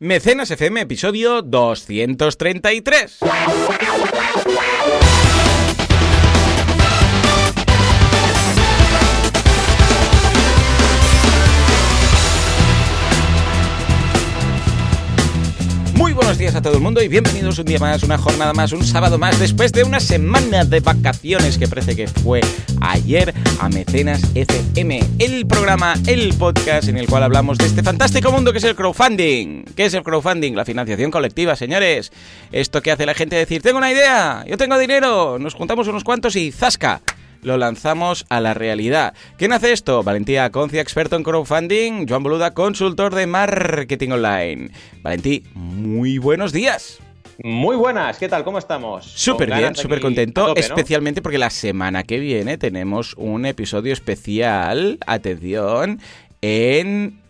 Mecenas FM, episodio 233. Buenos días a todo el mundo y bienvenidos un día más, una jornada más, un sábado más, después de una semana de vacaciones que parece que fue ayer a Mecenas FM, el programa, el podcast en el cual hablamos de este fantástico mundo que es el crowdfunding. ¿Qué es el crowdfunding? La financiación colectiva, señores. Esto que hace la gente decir, tengo una idea, yo tengo dinero, nos juntamos unos cuantos y ¡zasca! Lo lanzamos a la realidad. ¿Quién hace esto? Valentía Concia, experto en crowdfunding, Joan Boluda, consultor de marketing online. Valentí, muy buenos días. Muy buenas, ¿qué tal? ¿Cómo estamos? Súper bien, súper contento, especialmente porque la semana que viene tenemos un episodio especial, atención, en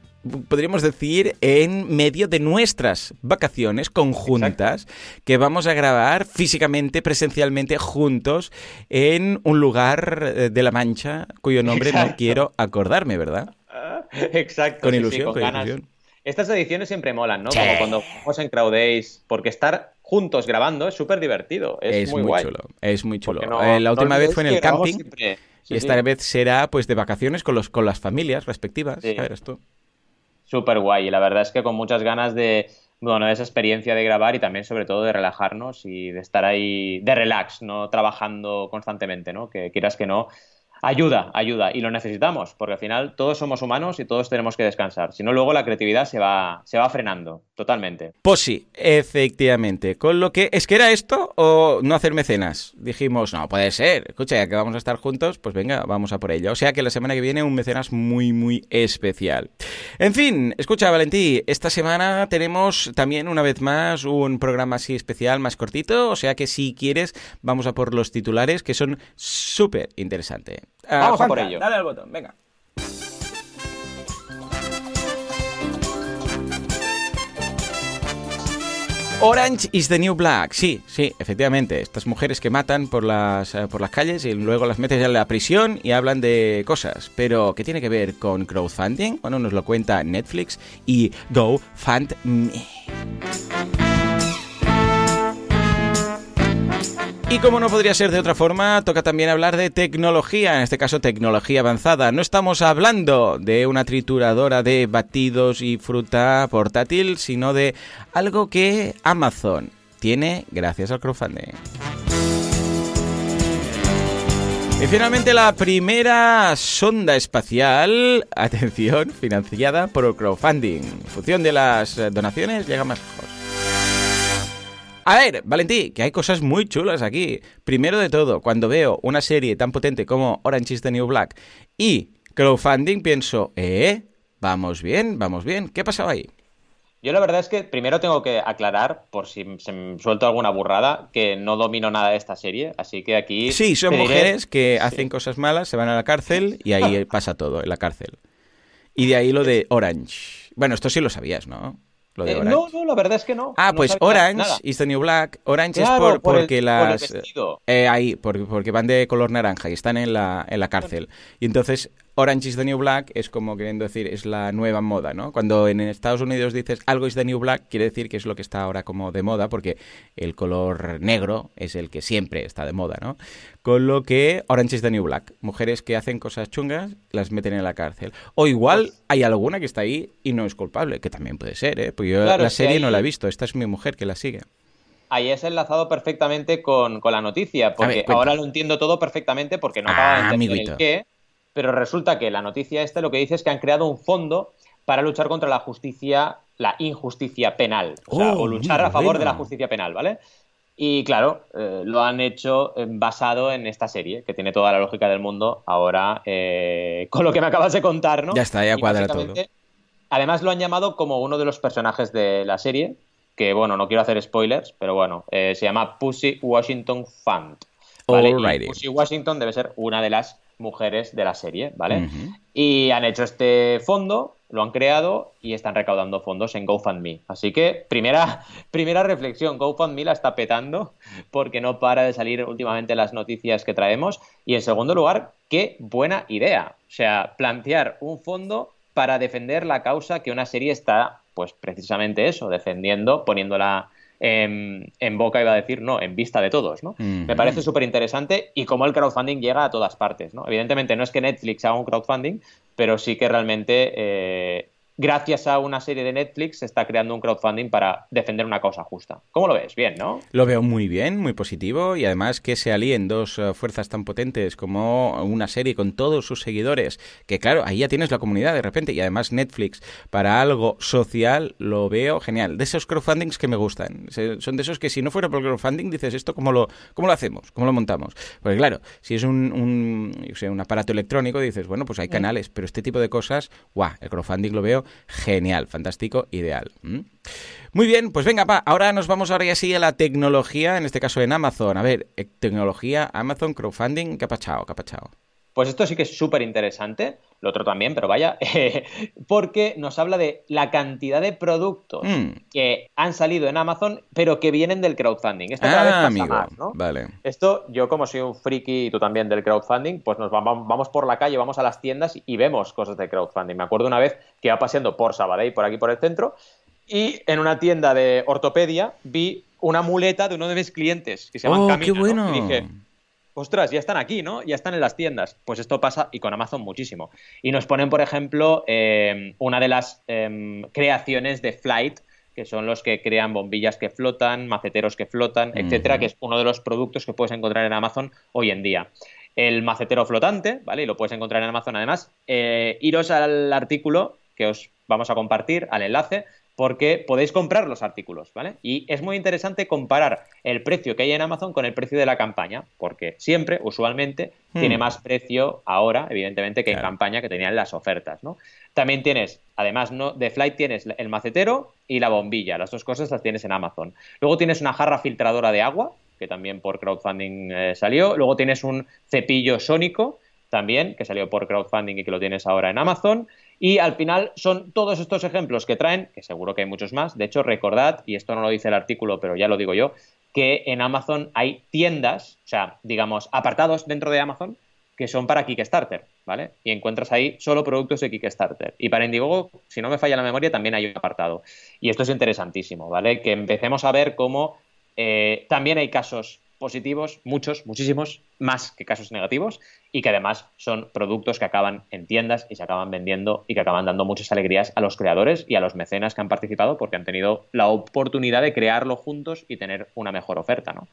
podríamos decir, en medio de nuestras vacaciones conjuntas que vamos a grabar físicamente, presencialmente, juntos en un lugar eh, de La Mancha cuyo nombre no quiero acordarme, ¿verdad? Exacto. Con ilusión, con, ilusión. Estas ediciones siempre molan, ¿no? Como cuando vamos en Crowdays, porque estar juntos grabando es súper divertido. Es, muy, chulo. Es muy chulo. Eh, la última vez fue en el camping. y esta vez será pues de vacaciones con los con las familias respectivas. Sí. tú súper guay. Y la verdad es que con muchas ganas de, bueno, esa experiencia de grabar y también sobre todo de relajarnos y de estar ahí de relax, no trabajando constantemente, ¿no? Que quieras que no, ayuda, ayuda, y lo necesitamos, porque al final todos somos humanos y todos tenemos que descansar. Si no, luego la creatividad se va, se va frenando, totalmente. Pues sí, efectivamente. Con lo que, ¿es que era esto o no hacer mecenas? Dijimos, no, puede ser. Escucha, ya que vamos a estar juntos, pues venga, vamos a por ello. O sea que la semana que viene un mecenas muy, muy especial. En fin, escucha, Valentí, esta semana tenemos también una vez más un programa así especial, más cortito. O sea que si quieres, vamos a por los titulares que son súper interesantes. Ah, Vamos a por ello. Dale al botón, venga. Orange is the New Black. Sí, sí, efectivamente. Estas mujeres que matan por las, eh, por las calles y luego las meten en la prisión y hablan de cosas. Pero, ¿qué tiene que ver con crowdfunding? Bueno, nos lo cuenta Netflix y GoFundMe. Y como no podría ser de otra forma, toca también hablar de tecnología, en este caso tecnología avanzada. No estamos hablando de una trituradora de batidos y fruta portátil, sino de algo que Amazon tiene gracias al crowdfunding. Y finalmente la primera sonda espacial, atención, financiada por crowdfunding. En función de las donaciones llega más lejos. A ver, Valentí, que hay cosas muy chulas aquí. Primero de todo, cuando veo una serie tan potente como Orange is the New Black y crowdfunding, pienso, eh, vamos bien, vamos bien. ¿Qué ha pasado ahí? Yo la verdad es que primero tengo que aclarar, por si se me suelto alguna burrada, que no domino nada de esta serie, así que aquí... Sí, son mujeres que hacen cosas malas, se van a la cárcel y ahí pasa todo, en la cárcel. Y de ahí lo de Orange. Bueno, esto sí lo sabías, ¿no? Eh, no, no, la verdad es que no. Ah, pues Orange is the New Black. Orange es por, porque las. eh, ahí, porque, porque, van de color naranja y están en la, en la cárcel. Y entonces Orange is the New Black es como queriendo decir, es la nueva moda, ¿no? Cuando en Estados Unidos dices algo is the New Black, quiere decir que es lo que está ahora como de moda, porque el color negro es el que siempre está de moda, ¿no? Con lo que Orange is the New Black. Mujeres que hacen cosas chungas las meten en la cárcel. O igual pues hay alguna que está ahí y no es culpable, que también puede ser, ¿eh? Porque yo la serie no la he visto, esta es mi mujer que la sigue ahí es enlazado perfectamente con, la noticia, porque ahora lo entiendo todo perfectamente porque no acaba de ah, entender el qué, pero resulta que la noticia esta lo que dice es que han creado un fondo para luchar contra la justicia, la injusticia penal, o, oh, luchar a favor de la justicia penal, ¿vale? Y claro, eh, lo han hecho eh, basado en esta serie, que tiene toda la lógica del mundo ahora, eh, con lo que me acabas de contar, ¿no? Ya está, ya cuadra todo. Además lo han llamado como uno de los personajes de la serie, que bueno, no quiero hacer spoilers, pero bueno, se llama Pussy Washington Fund. ¿vale? Pussy Washington debe ser una de las mujeres de la serie, ¿vale? Y han hecho este fondo, lo han creado y están recaudando fondos en GoFundMe. Así que, primera, primera reflexión, GoFundMe la está petando porque no para de salir últimamente las noticias que traemos. Y en segundo lugar, qué buena idea. O sea, plantear un fondo para defender la causa que una serie está pues precisamente eso, defendiendo, poniéndola en, boca, iba a decir, no, en vista de todos, ¿no? Me parece súper interesante y cómo el crowdfunding llega a todas partes, ¿no? Evidentemente no es que Netflix haga un crowdfunding, pero sí que realmente eh, gracias a una serie de Netflix se está creando un crowdfunding para defender una causa justa. ¿Cómo lo ves? Bien, ¿no? Lo veo muy bien, muy positivo y además que se alíen dos eh, fuerzas tan potentes como una serie con todos sus seguidores, que claro, ahí ya tienes la comunidad de repente y además Netflix para algo social lo veo genial. De esos crowdfundings que me gustan. Son de esos que si no fuera por el crowdfunding dices esto cómo lo, cómo lo hacemos, cómo lo montamos. Porque claro, si es un, un, un aparato electrónico dices, bueno, pues hay canales, pero este tipo de cosas, guau, el crowdfunding lo veo genial, fantástico, ideal. Muy bien, pues venga, ahora nos vamos ahora ya sí a la tecnología, en este caso en Amazon. A ver, eh, tecnología, Amazon, crowdfunding, ¿qué ha? ¿Qué? Pues esto sí que es súper interesante, lo otro también, pero vaya, porque nos habla de la cantidad de productos mm. que han salido en Amazon, pero que vienen del crowdfunding. Esto cada vez ah, pasa más, ¿no? Vale. Esto, yo como soy un friki y tú también del crowdfunding, pues nos vamos, vamos por la calle, vamos a las tiendas y vemos cosas de crowdfunding. Me acuerdo una vez que iba paseando por Sabadell, por aquí por el centro, y en una tienda de ortopedia vi una muleta de uno de mis clientes que se llama oh, qué bueno! Y dije, ostras, ya están aquí, ¿no? Ya están en las tiendas. Pues esto pasa y con Amazon muchísimo. Y nos ponen, por ejemplo, em, una de las em, creaciones de Flight, que son los que crean bombillas que flotan, maceteros que flotan, etcétera, que es uno de los productos que puedes encontrar en Amazon hoy en día. El macetero flotante, ¿vale? Y lo puedes encontrar en Amazon además. Eh, iros al artículo que os vamos a compartir, al enlace, porque podéis comprar los artículos, ¿vale? Y es muy interesante comparar el precio que hay en Amazon con el precio de la campaña, porque siempre, usualmente, tiene hmm. más precio ahora, evidentemente, que en campaña que tenían las ofertas, ¿no? También tienes, además ¿no? de Flight, tienes el macetero y la bombilla, las dos cosas las tienes en Amazon. Luego tienes una jarra filtradora de agua, que también por crowdfunding eh, salió. Luego tienes un cepillo sónico, también, que salió por crowdfunding y que lo tienes ahora en Amazon. Y al final son todos estos ejemplos que traen, que seguro que hay muchos más. De hecho, recordad, y esto no lo dice el artículo, pero ya lo digo yo, que en Amazon hay tiendas, o sea, digamos, apartados dentro de Amazon que son para Kickstarter, ¿vale? Y encuentras ahí solo productos de Kickstarter. Y para Indiegogo, si no me falla la memoria, también hay un apartado. Y esto es interesantísimo, ¿vale? Que empecemos a ver cómo eh, también hay casos positivos, muchos, muchísimos, más que casos negativos, y que además son productos que acaban en tiendas y se acaban vendiendo y que acaban dando muchas alegrías a los creadores y a los mecenas que han participado porque han tenido la oportunidad de crearlo juntos y tener una mejor oferta, ¿no?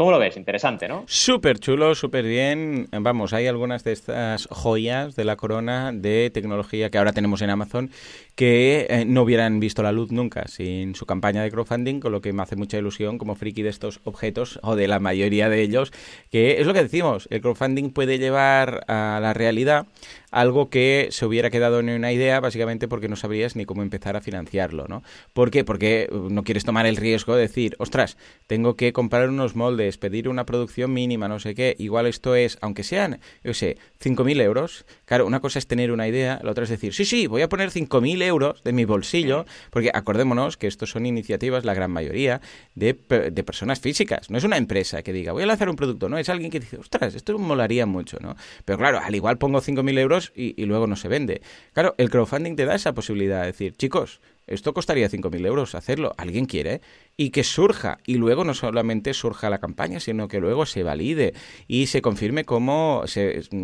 ¿Cómo lo ves? Interesante, ¿no? Súper chulo, súper bien. Vamos, hay algunas de estas joyas de la corona de tecnología que ahora tenemos en Amazon que eh, no hubieran visto la luz nunca sin su campaña de crowdfunding, con lo que me hace mucha ilusión como friki de estos objetos, o de la mayoría de ellos, que es lo que decimos, el crowdfunding puede llevar a la realidad algo que se hubiera quedado en una idea, básicamente porque no sabrías ni cómo empezar a financiarlo, ¿no? ¿Por qué? Porque uh, no quieres tomar el riesgo de decir, ostras, tengo que comprar unos moldes, pedir una producción mínima, no sé qué, igual esto es, aunque sean, yo sé, 5.000 euros, claro, una cosa es tener una idea, la otra es decir, sí, sí, voy a poner 5.000 euros de mi bolsillo, porque acordémonos que estos son iniciativas, la gran mayoría, de, de personas físicas, no es una empresa que diga, voy a lanzar un producto, no, es alguien que dice, ostras, esto molaría mucho, ¿no? Pero claro, al igual pongo 5.000 euros y, luego no se vende. Claro, el crowdfunding te da esa posibilidad de decir, chicos, esto costaría 5.000 euros hacerlo, alguien quiere, y que surja, y luego no solamente surja la campaña, sino que luego se valide y se confirme como,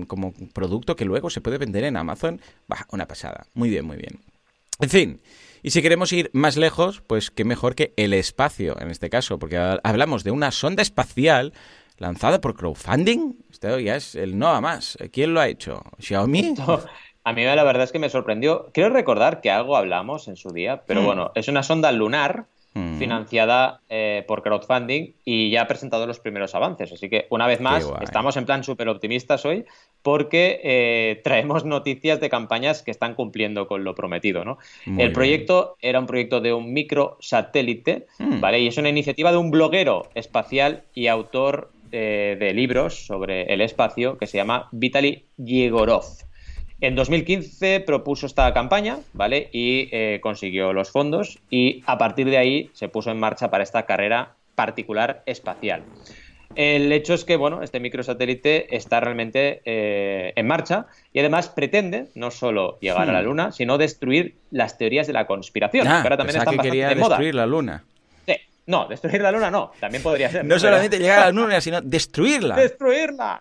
como producto que luego se puede vender en Amazon. Bah, una pasada. Muy bien, muy bien. En fin. Y si queremos ir más lejos, pues qué mejor que el espacio, en este caso, porque hablamos de una sonda espacial lanzada por crowdfunding. Esto ya es el no a más. ¿Quién lo ha hecho? ¿Xiaomi? a mí la verdad es que me sorprendió. Quiero recordar que algo hablamos en su día, pero mm. bueno, es una sonda lunar mm. financiada eh, por crowdfunding y ya ha presentado los primeros avances. Así que, una vez más, estamos en plan súper optimistas hoy porque eh, traemos noticias de campañas que están cumpliendo con lo prometido. ¿no? el proyecto era un proyecto de un microsatélite, mm. ¿vale? Y es una iniciativa de un bloguero espacial y autor eh, de libros sobre el espacio que se llama Vitaly Yegorov. En 2015 propuso esta campaña, ¿vale? Y eh, consiguió los fondos y a partir de ahí se puso en marcha para esta carrera particular espacial. El hecho es que, bueno, este microsatélite está realmente eh, en marcha y además pretende no solo llegar a la hmm. Luna, sino destruir las teorías de la conspiración. Ah, que ahora también están que quería destruir la Luna. No, destruir la luna no, también podría ser. No solamente llegar a la luna, sino destruirla. ¡Destruirla!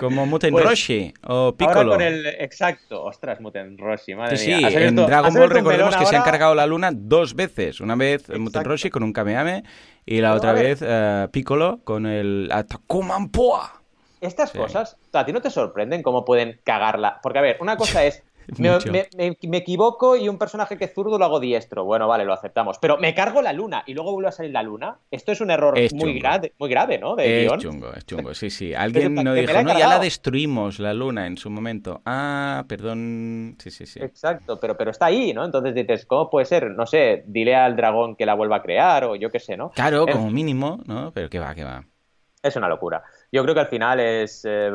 Como Muten pues, Roshi o Piccolo. con el... Exacto, ostras, Muten Roshi, madre sí, Sí, en Dragon Ball recordemos que se han cargado la luna dos veces. Una vez Muten Roshi con un Kameame y la otra vez uh, Piccolo con el Takuman Poa. Estas cosas, ¿a ti no te sorprenden cómo pueden cagarla? Porque, a ver, una cosa es me, equivoco y un personaje que es zurdo lo hago diestro. Bueno, vale, lo aceptamos. Pero me cargo la luna y luego vuelve a salir la luna. Esto es un error muy, grave, muy grave, ¿no? De es chungo, es chungo, sí, sí. Alguien no dijo, no, ya la destruimos la luna en su momento. Ah, perdón. Sí, sí, sí. Exacto, pero, pero está ahí, ¿no? Entonces dices, ¿cómo puede ser? No sé, dile al dragón que la vuelva a crear o yo qué sé, ¿no? Claro, como mínimo, ¿no? Pero qué va, qué va. Es una locura yo creo que al final es eh,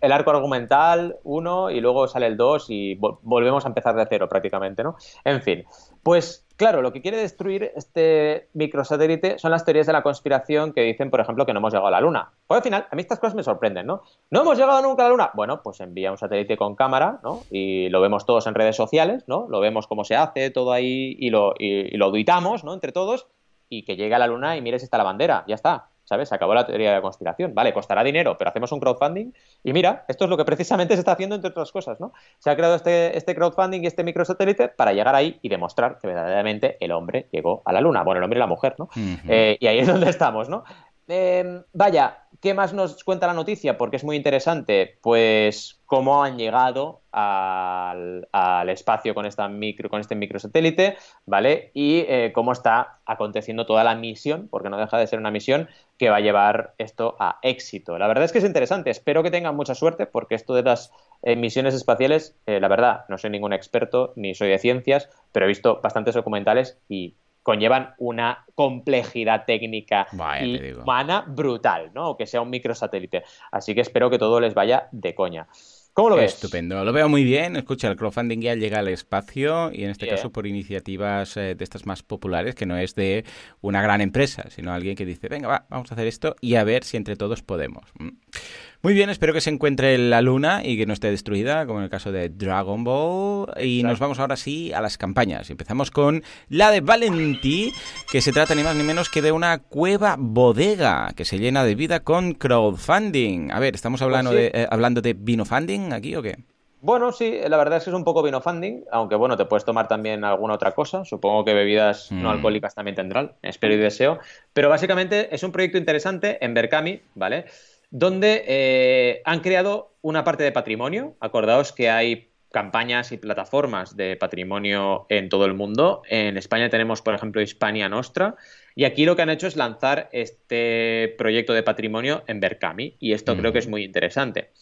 el arco argumental uno y luego sale el 2 y volvemos a empezar de cero prácticamente, ¿no? En fin, pues claro, lo que quiere destruir este microsatélite son las teorías de la conspiración que dicen, por ejemplo, que no hemos llegado a la Luna. Pues al final, a mí estas cosas me sorprenden, ¿no? ¿No hemos llegado nunca a la Luna? Bueno, pues envía un satélite con cámara, ¿no? Y lo vemos todos en redes sociales, ¿no? Lo vemos cómo se hace, todo ahí, y lo, y, lo duitamos, ¿no? Entre todos, y que llegue a la Luna y mires está la bandera, ya está. ¿Sabes? Se acabó la teoría de la conspiración. Vale, costará dinero, pero hacemos un crowdfunding y mira, esto es lo que precisamente se está haciendo entre otras cosas, ¿no? Se ha creado este, este crowdfunding y este microsatélite para llegar ahí y demostrar que verdaderamente el hombre llegó a la luna. Bueno, el hombre y la mujer, ¿no? Eh, y ahí es donde estamos, ¿no? Eh, vaya, ¿qué más nos cuenta la noticia? Porque es muy interesante. Pues cómo han llegado al, espacio con, este microsatélite, ¿vale? Y eh, cómo está aconteciendo toda la misión, porque no deja de ser una misión que va a llevar esto a éxito. La verdad es que es interesante. Espero que tengan mucha suerte, porque esto de las eh, misiones espaciales, la verdad, no soy ningún experto ni soy de ciencias, pero he visto bastantes documentales y conllevan una complejidad técnica y humana brutal, ¿no? O que sea un microsatélite. Así que espero que todo les vaya de coña. ¿Cómo lo ves? Estupendo, lo veo muy bien. Escucha, el crowdfunding ya llega al espacio y en este caso por iniciativas eh, de estas más populares, que no es de una gran empresa, sino alguien que dice, venga, va, vamos a hacer esto y a ver si entre todos podemos. Mm. Muy bien, espero que se encuentre la luna y que no esté destruida, como en el caso de Dragon Ball. Y nos vamos ahora sí a las campañas. Empezamos con la de Valenti, que se trata ni más ni menos que de una cueva bodega que se llena de vida con crowdfunding. A ver, ¿estamos hablando, pues de, eh, hablando de vinofunding aquí o qué? Bueno, sí, la verdad es que es un poco vinofunding, aunque bueno, te puedes tomar también alguna otra cosa. Supongo que bebidas no mm. alcohólicas también tendrán, espero y deseo. Pero básicamente es un proyecto interesante en Berkami, ¿vale? Donde eh, han creado una parte de patrimonio. Acordaos que hay campañas y plataformas de patrimonio en todo el mundo. En España tenemos, por ejemplo, Hispania Nostra. Y aquí lo que han hecho es lanzar este proyecto de patrimonio en Berkami. Y esto creo que es muy interesante.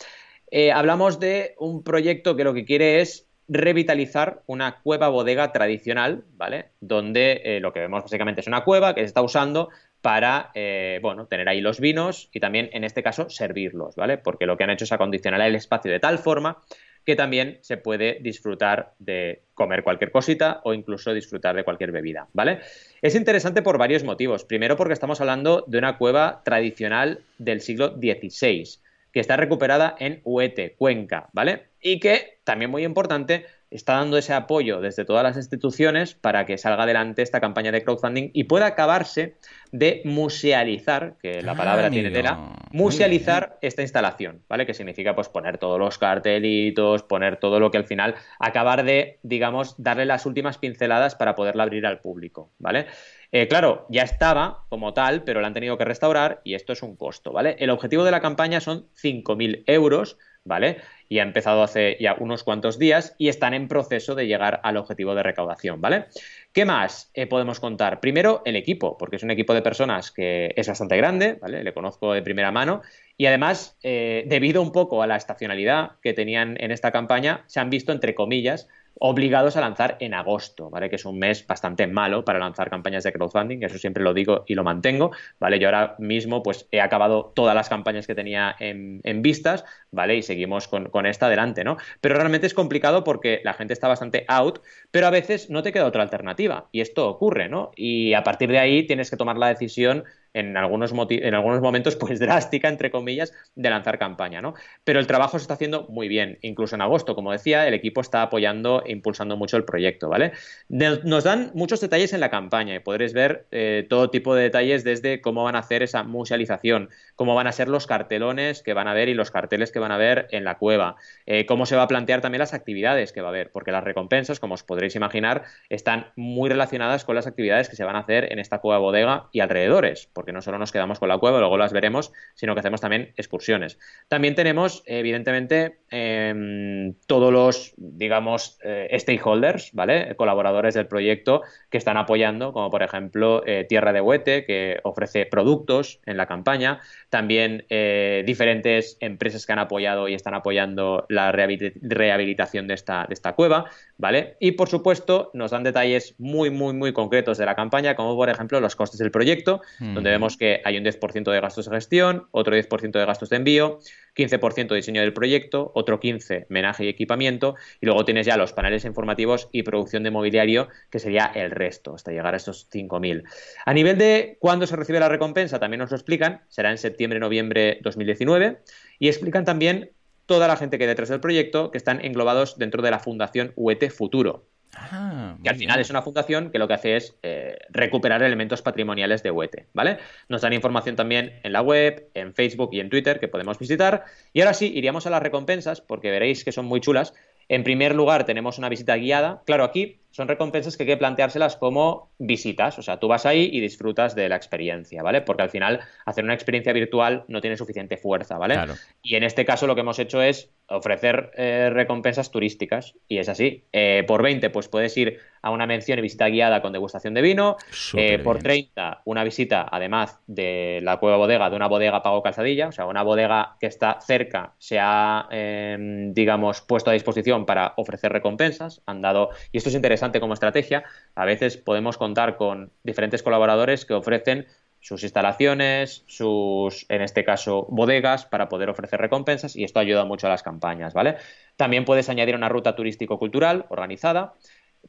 Eh, hablamos de un proyecto que lo que quiere es revitalizar una cueva bodega tradicional, ¿vale? Donde eh, lo que vemos básicamente es una cueva que se está usando para, eh, bueno, tener ahí los vinos y también, en este caso, servirlos, ¿vale? Porque lo que han hecho es acondicionar el espacio de tal forma que también se puede disfrutar de comer cualquier cosita o incluso disfrutar de cualquier bebida, ¿vale? Es interesante por varios motivos. Primero porque estamos hablando de una cueva tradicional del siglo XVI, que está recuperada en Huete, Cuenca, ¿vale? Y que, también muy importante, está dando ese apoyo desde todas las instituciones para que salga adelante esta campaña de crowdfunding y pueda acabarse de musealizar, que la palabra tiene tela, musealizar esta instalación, ¿vale? Que significa pues poner todos los cartelitos, poner todo lo que al final acabar de, digamos, darle las últimas pinceladas para poderla abrir al público, ¿vale? Eh, claro, ya estaba como tal, pero la han tenido que restaurar y esto es un costo, ¿vale? El objetivo de la campaña son 5.000 euros, ¿vale? Y ha empezado hace ya unos cuantos días y están en proceso de llegar al objetivo de recaudación, ¿vale? ¿Qué más eh, podemos contar? Primero, el equipo, porque es un equipo de personas que es bastante grande, ¿vale? Le conozco de primera mano y además, eh, debido un poco a la estacionalidad que tenían en esta campaña, se han visto, entre comillas, obligados a lanzar en agosto, ¿vale? Que es un mes bastante malo para lanzar campañas de crowdfunding, eso siempre lo digo y lo mantengo, ¿vale? Yo ahora mismo pues he acabado todas las campañas que tenía en, vistas, ¿vale? Y seguimos con, con, esta adelante, ¿no? Pero realmente es complicado porque la gente está bastante out, pero a veces no te queda otra alternativa y esto ocurre, ¿no? Y a partir de ahí tienes que tomar la decisión en algunos, en algunos momentos pues drástica, entre comillas, de lanzar campaña, ¿no? Pero el trabajo se está haciendo muy bien, incluso en agosto, como decía, el equipo está apoyando e impulsando mucho el proyecto, ¿vale? Nos dan muchos detalles en la campaña y podréis ver eh, todo tipo de detalles desde cómo van a hacer esa musealización, cómo van a ser los cartelones que van a ver y los carteles que van a ver en la cueva, eh, cómo se va a plantear también las actividades que va a haber, porque las recompensas, como os podréis imaginar, están muy relacionadas con las actividades que se van a hacer en esta cueva bodega y alrededores, porque no solo nos quedamos con la cueva, luego las veremos, sino que hacemos también excursiones. También tenemos, evidentemente, em, todos los, digamos, eh, stakeholders, ¿vale? Colaboradores del proyecto que están apoyando, como por ejemplo eh, Tierra de Huete, que ofrece productos en la campaña, también eh, diferentes empresas que han apoyado y están apoyando la rehabilitación de esta, de esta cueva, ¿vale? Y por supuesto nos dan detalles muy, muy, muy concretos de la campaña, como por ejemplo los costes del proyecto, donde vemos que hay un 10% de gastos de gestión, otro 10% de gastos de envío, 15% diseño del proyecto, otro 15% menaje y equipamiento, y luego tienes ya los paneles informativos y producción de mobiliario, que sería el resto, hasta llegar a estos 5.000. A nivel de cuándo se recibe la recompensa, también nos lo explican, será en septiembre-noviembre 2019, y explican también toda la gente que hay detrás del proyecto, que están englobados dentro de la Fundación UET Futuro. Ah, que al final es una fundación que lo que hace es eh, recuperar elementos patrimoniales de UET, ¿vale? Nos dan información también en la web, en Facebook y en Twitter que podemos visitar. Y ahora sí, iríamos a las recompensas, porque veréis que son muy chulas. En primer lugar, tenemos una visita guiada. Claro, aquí son recompensas que hay que planteárselas como visitas. O sea, tú vas ahí y disfrutas de la experiencia, ¿vale? Porque al final hacer una experiencia virtual no tiene suficiente fuerza, ¿vale? Y en este caso lo que hemos hecho es ofrecer eh, recompensas turísticas. Y es así. Eh, por 20, pues puedes ir a una mención y visita guiada con degustación de vino. Eh, por 30, una visita, además de la cueva bodega, de una bodega pago calzadilla. O sea, una bodega que está cerca se ha, em, digamos, puesto a disposición para ofrecer recompensas. Han dado, y esto es interesante como estrategia, a veces podemos contar con diferentes colaboradores que ofrecen sus instalaciones, sus, en este caso, bodegas para poder ofrecer recompensas y esto ayuda mucho a las campañas, ¿vale? También puedes añadir una ruta turístico-cultural organizada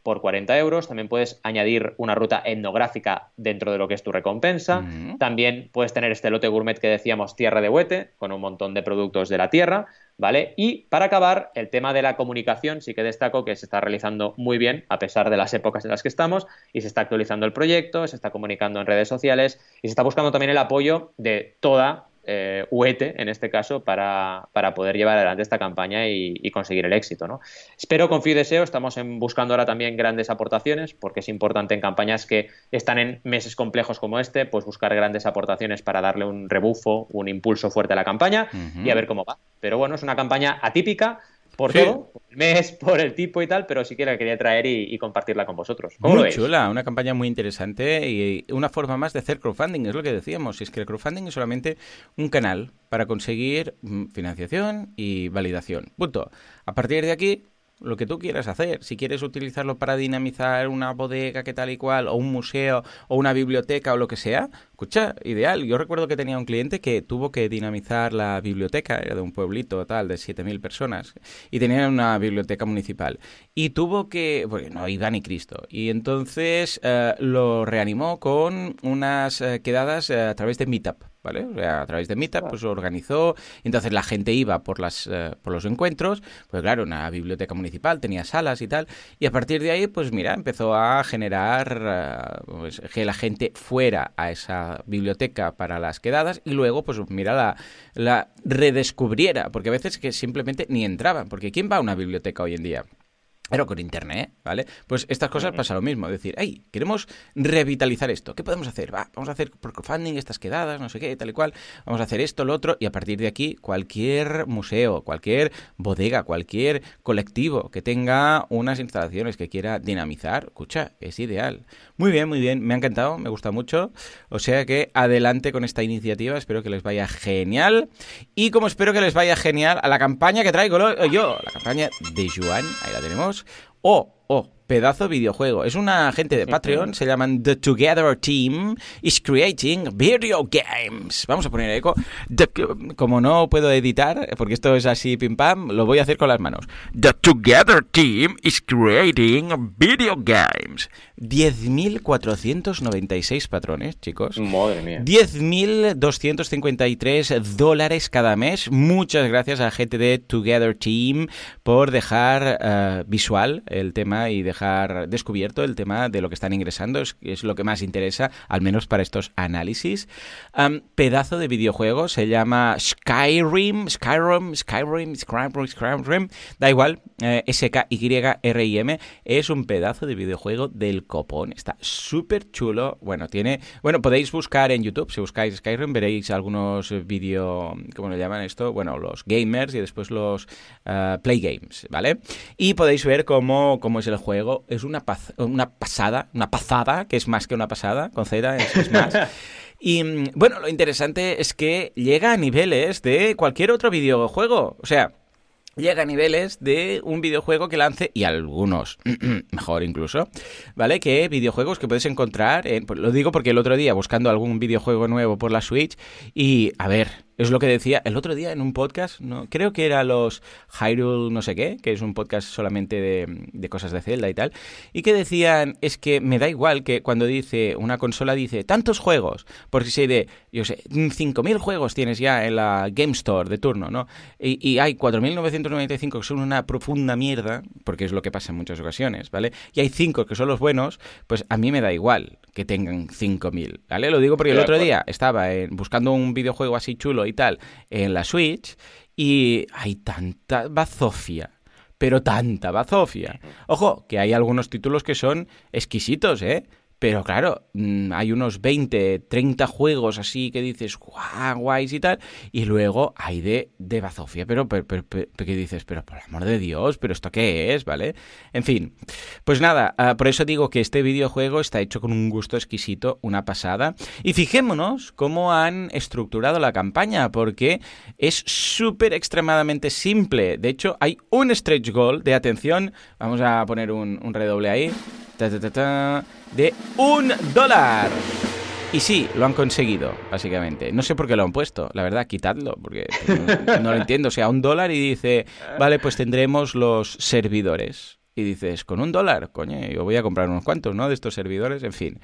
por 40 euros. También puedes añadir una ruta etnográfica dentro de lo que es tu recompensa. También puedes tener este lote gourmet que decíamos, Tierra de Huete, con un montón de productos de la tierra. ¿Vale? Y para acabar, el tema de la comunicación, sí que destaco que se está realizando muy bien, a pesar de las épocas en las que estamos, y se está actualizando el proyecto, se está comunicando en redes sociales y se está buscando también el apoyo de toda eh, UETE, en este caso, para, poder llevar adelante esta campaña y, conseguir el éxito. ¿no? Espero, confío y deseo, estamos en, buscando ahora también grandes aportaciones, porque es importante en campañas que están en meses complejos como este, pues buscar grandes aportaciones para darle un rebufo, un impulso fuerte a la campaña y a ver cómo va. Pero bueno, es una campaña atípica, por todo, por el mes, por el tipo y tal, pero sí que la quería traer y, compartirla con vosotros. ¿Cómo muy chula, una campaña muy interesante y una forma más de hacer crowdfunding, es lo que decíamos, es que el crowdfunding es solamente un canal para conseguir mm, financiación y validación. Punto. A partir de aquí, lo que tú quieras hacer. Si quieres utilizarlo para dinamizar una bodega que tal y cual, o un museo, o una biblioteca, o lo que sea, escucha, ideal. Yo recuerdo que tenía un cliente que tuvo que dinamizar la biblioteca, era de un pueblito tal, de 7.000 personas, y tenía una biblioteca municipal. Y tuvo que, bueno, no iba ni Cristo, y entonces eh, lo reanimó con unas eh, quedadas eh, a través de Meetup. A través de Meetup, pues organizó, entonces la gente iba por, las, eh, por los encuentros, pues claro, una biblioteca municipal, tenía salas y tal, y a partir de ahí, pues mira, empezó a generar eh, pues, que la gente fuera a esa biblioteca para las quedadas y luego, pues mira, la, la redescubriera, porque a veces que simplemente ni entraban, porque ¿quién va a una biblioteca hoy en día? Pero con internet, ¿vale? Pues estas cosas pasa lo mismo, es decir, hey, queremos revitalizar esto, ¿qué podemos hacer? Va, vamos a hacer crowdfunding, estas quedadas, no sé qué, tal y cual, vamos a hacer esto, lo otro, y a partir de aquí, cualquier museo, cualquier bodega, cualquier colectivo que tenga unas instalaciones que quiera dinamizar, escucha, es ideal. Muy bien, muy bien, me ha encantado, me gusta mucho, o sea que adelante con esta iniciativa, espero que les vaya genial, y como espero que les vaya genial a la campaña que traigo yo, la campaña de Juan, ahí la tenemos, o, o pedazo videojuego. Es una gente de Patreon, se llaman The Together Team, is creating video games. Vamos a poner eco. como no puedo editar, porque esto es así pim pam, lo voy a hacer con las manos. The Together Team is creating video games. 10.496 patrones, chicos. Madre mía. 10.253 dólares cada mes. Muchas gracias a gente de Together Team por dejar eh, visual el tema y dejar descubierto el tema de lo que están ingresando. Es, lo que más interesa, al menos para estos análisis. pedazo de videojuego, se llama Skyrim, Skyrim, Skyrim, Skyrim, Skyrim, da igual, eh, S-K-Y-R-I-M, es un pedazo de videojuego del copón. Está súper chulo. Bueno, tiene. Bueno, podéis buscar en YouTube. Si buscáis Skyrim, veréis algunos vídeos. ¿Cómo le llaman esto? Bueno, los gamers y después los uh, play games, ¿vale? Y podéis ver cómo, cómo es el juego. Es una, una pasada, una pasada, que es más que una pasada, con Z es más. Y bueno, lo interesante es que llega a niveles de cualquier otro videojuego. O sea, llega a niveles de un videojuego que lance, y algunos mejor incluso, ¿vale? Que videojuegos que puedes encontrar, en, lo digo porque el otro día buscando algún videojuego nuevo por la Switch y, a ver, es lo que decía el otro día en un podcast, no creo que era los Hyrule no sé qué, que es un podcast solamente de, cosas de Zelda y tal, y que decían, es que me da igual que cuando dice una consola dice tantos juegos, porque si de, yo sé, 5.000 juegos tienes ya en la Game Store de turno, ¿no? Y, y hay 4.995 que son una profunda mierda, porque es lo que pasa en muchas ocasiones, ¿vale? Y hay 5 que son los buenos, pues a mí me da igual que tengan 5.000, ¿vale? Lo digo porque el otro día estaba buscando un videojuego así chulo y tal en la Switch y hay tanta bazofia. Pero tanta bazofia. Ojo, que hay algunos títulos que son exquisitos, ¿eh? Pero claro, mm, hay unos 20, 30 juegos así que dices, guau, guays y tal, y luego hay de, de bazofia, pero, pero, ¿qué dices? Pero por amor de Dios, ¿pero esto qué es? ¿Vale? En fin, pues nada, ah, por eso digo que este videojuego está hecho con un gusto exquisito, una pasada. Y fijémonos cómo han estructurado la campaña, porque es súper extremadamente simple. De hecho, hay un stretch goal de atención, vamos a poner un redoble ahí de un dólar. Y sí, lo han conseguido, básicamente. No sé por qué lo han puesto, la verdad, quitadlo, porque no, lo entiendo. O sea, un dólar y dice, vale, pues tendremos los servidores. Y dices, con un dólar, coño, yo voy a comprar unos cuantos, ¿no? De estos servidores, en fin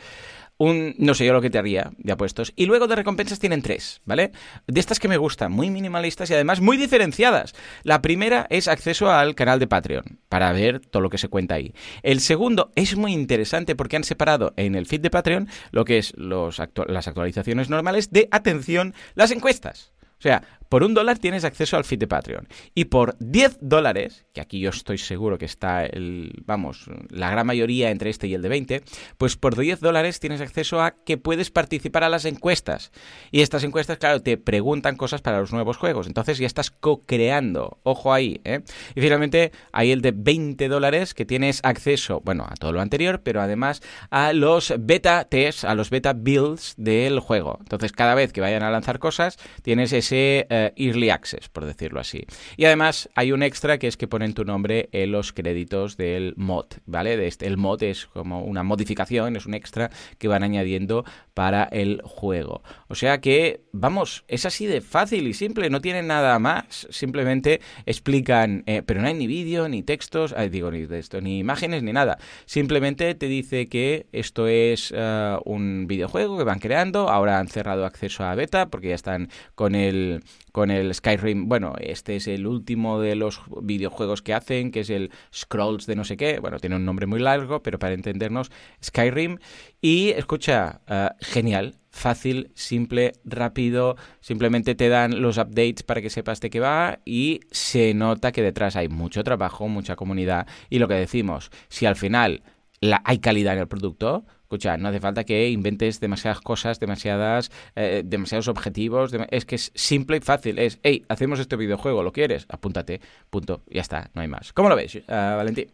un, no sé yo lo que te haría de apuestos. Y luego de recompensas tienen tres, ¿vale? De estas que me gustan, muy minimalistas y además muy diferenciadas. La primera es acceso al canal de Patreon, para ver todo lo que se cuenta ahí. El segundo es muy interesante porque han separado en el feed de Patreon lo que es los las actualizaciones normales de, atención, las encuestas. O sea, por un dólar tienes acceso al feed de Patreon. Y por 10 dólares, que aquí yo estoy seguro que está el, vamos, la gran mayoría entre este y el de 20, pues por 10 dólares tienes acceso a que puedes participar a las encuestas. Y estas encuestas, claro, te preguntan cosas para los nuevos juegos. Entonces ya estás co-creando. Ojo ahí, ¿eh? Y finalmente hay el de 20 dólares que tienes acceso, bueno, a todo lo anterior, pero además a los beta tests, a los beta builds del juego. Entonces cada vez que vayan a lanzar cosas, tienes ese... Eh, early access, por decirlo así. Y además hay un extra que es que ponen tu nombre en los créditos del mod, ¿vale? De este, el mod es como una modificación, es un extra que van añadiendo para el juego. O sea que, vamos, es así de fácil y simple, no tienen nada más, simplemente explican, eh, pero no hay ni vídeo, ni textos, digo, ni esto, ni imágenes, ni nada. Simplemente te dice que esto es eh, un videojuego que van creando, ahora han cerrado acceso a beta porque ya están con el con el Skyrim. Bueno, este es el último de los videojuegos que hacen, que es el Scrolls de no sé qué. Bueno, tiene un nombre muy largo, pero para entendernos, Skyrim. Y escucha, eh, genial, fácil, simple, rápido, simplemente te dan los updates para que sepas de qué va y se nota que detrás hay mucho trabajo, mucha comunidad y lo que decimos, si al final la, hay calidad en el producto, escucha, no hace falta que inventes demasiadas cosas, demasiadas, eh, demasiados objetivos. es que es simple y fácil. Es, hey, hacemos este videojuego, ¿lo quieres? Apúntate, punto, ya está, no hay más. ¿Cómo lo ves, uh, Valentín?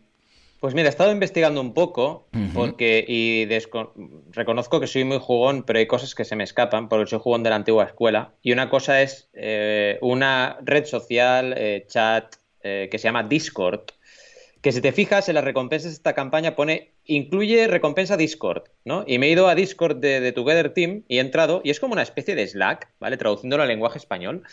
Pues mira, he estado investigando un poco porque y reconozco que soy muy jugón, pero hay cosas que se me escapan porque soy jugón de la antigua escuela. Y una cosa es eh, una red social, eh, chat, que se llama Discord, que si te fijas en las recompensas de esta campaña pone incluye recompensa Discord, ¿no? Y me he ido a Discord de, Together Team y he entrado y es como una especie de Slack, ¿vale? Traduciéndolo al lenguaje español,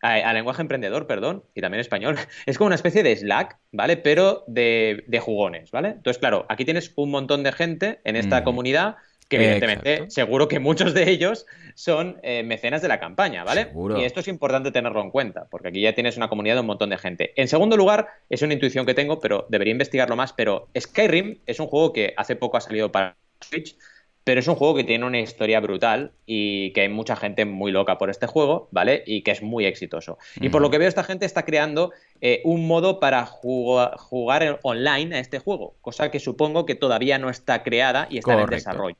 al lenguaje emprendedor, perdón, y también español, es como una especie de Slack, ¿vale? Pero de, jugones, ¿vale? Entonces, claro, aquí tienes un montón de gente en esta mm. comunidad que evidentemente seguro que muchos de ellos son eh, mecenas de la campaña, ¿vale? Y esto es importante tenerlo en cuenta, porque aquí ya tienes una comunidad de un montón de gente. En segundo lugar, es una intuición que tengo, pero debería investigarlo más, pero Skyrim es un juego que hace poco ha salido para Switch, pero es un juego que tiene una historia brutal y que hay mucha gente muy loca por este juego, ¿vale? Y que es muy exitoso. Y por lo que veo, esta gente está creando eh, un modo para jugar, online a este juego, cosa que supongo que todavía no está creada y está en desarrollo.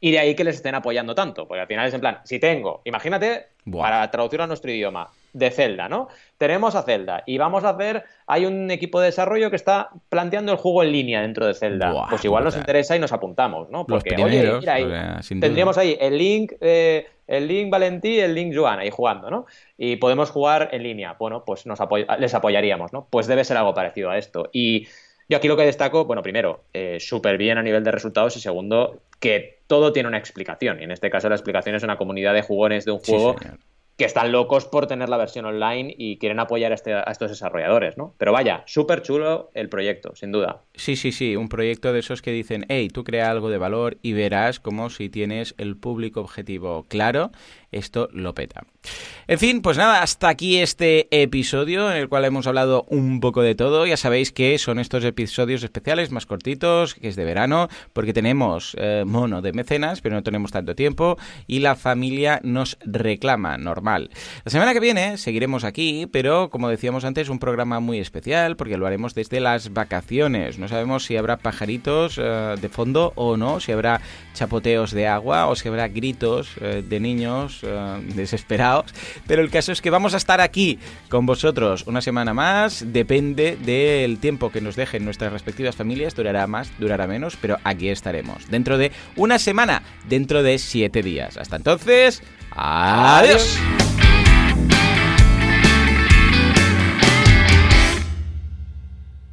Y de ahí que les estén apoyando tanto, porque al final es en plan, si tengo, imagínate, para traducirlo a nuestro idioma, de Zelda, ¿no? Tenemos a Zelda y vamos a hacer, hay un equipo de desarrollo que está planteando el juego en línea dentro de Zelda. pues igual nos interesa y nos apontamos, ¿no? Porque, oye, mira, ahí, tendríamos ahí el Link, eh, el Link Valentí y el Link Joan ahí jugando, ¿no? Y podemos jugar en línea. Bueno, pues nos les apoyaríamos, ¿no? Pues debe ser algo parecido a esto. Y yo aquí lo que destaco, bueno, primero, eh, súper bien a nivel de resultados y segundo, que todo tiene una explicación. Y en este caso la explicación es una comunidad de jugones de un juego que están locos por tener la versión online y quieren apoyar a, este, a estos desarrolladores, ¿no? Pero vaya, súper chulo el proyecto, sin duda. Sí, sí, sí, un proyecto de esos que dicen, hey, tú crea algo de valor y verás como si tienes el público objetivo claro esto lo peta. En fin, pues nada, hasta aquí este episodio en el cual hemos hablado un poco de todo. Ya sabéis que son estos episodios especiales más cortitos, que es de verano, porque tenemos eh, mono de mecenas, pero no tenemos tanto tiempo y la familia nos reclama, normal. La semana que viene seguiremos aquí, pero como decíamos antes, un programa muy especial porque lo haremos desde las vacaciones. No sabemos si habrá pajaritos eh, de fondo o no, si habrá chapoteos de agua o si habrá gritos eh, de niños eh, desesperados. Pero el caso es que vamos a estar aquí con vosotros una semana más. Depende del tiempo que nos dejen nuestras respectivas familias. Durará más, durará menos, pero aquí estaremos. Dentro de una semana, dentro de siete días. Hasta entonces, adiós.